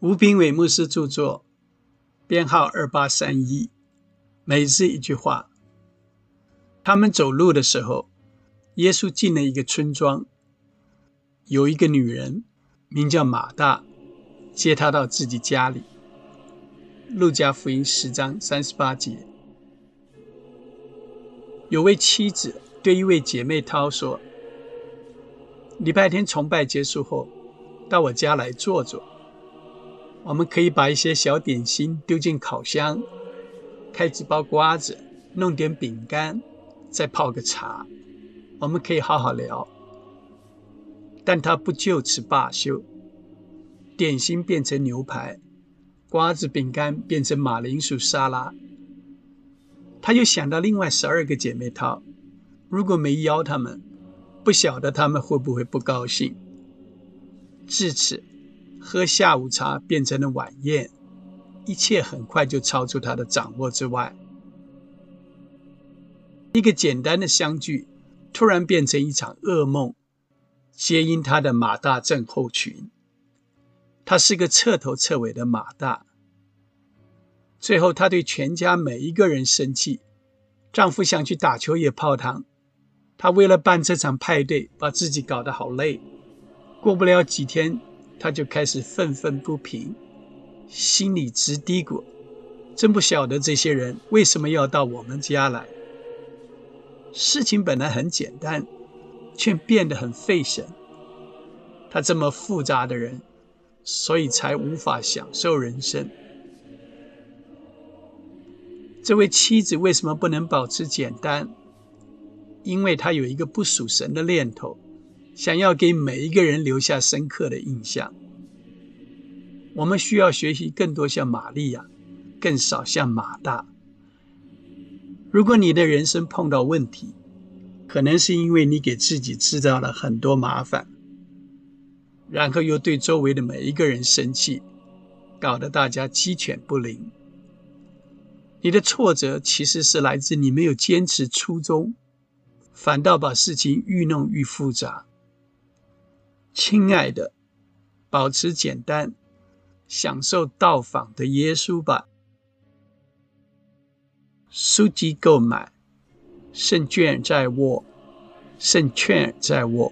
吴炳伟牧师著作，编号二八三一，每日一句话。他们走路的时候，耶稣进了一个村庄，有一个女人名叫马大，接他到自己家里。路加福音十章三十八节，有位妻子对一位姐妹涛说：“礼拜天崇拜结束后，到我家来坐坐。”我们可以把一些小点心丢进烤箱，开几包瓜子，弄点饼干，再泡个茶。我们可以好好聊。但他不就此罢休，点心变成牛排，瓜子饼干变成马铃薯沙拉。他又想到另外十二个姐妹淘，如果没邀他们，不晓得他们会不会不高兴。至此。喝下午茶变成了晚宴，一切很快就超出他的掌握之外。一个简单的相聚，突然变成一场噩梦，皆因他的马大症候群。他是个彻头彻尾的马大。最后，他对全家每一个人生气。丈夫想去打球也泡汤。他为了办这场派对，把自己搞得好累。过不了几天。他就开始愤愤不平，心里直嘀咕：“真不晓得这些人为什么要到我们家来。”事情本来很简单，却变得很费神。他这么复杂的人，所以才无法享受人生。这位妻子为什么不能保持简单？因为他有一个不属神的念头。想要给每一个人留下深刻的印象，我们需要学习更多像玛利亚，更少像马大。如果你的人生碰到问题，可能是因为你给自己制造了很多麻烦，然后又对周围的每一个人生气，搞得大家鸡犬不宁。你的挫折其实是来自你没有坚持初衷，反倒把事情愈弄愈复杂。亲爱的，保持简单，享受到访的耶稣吧。书籍购买，胜券在握，胜券在握。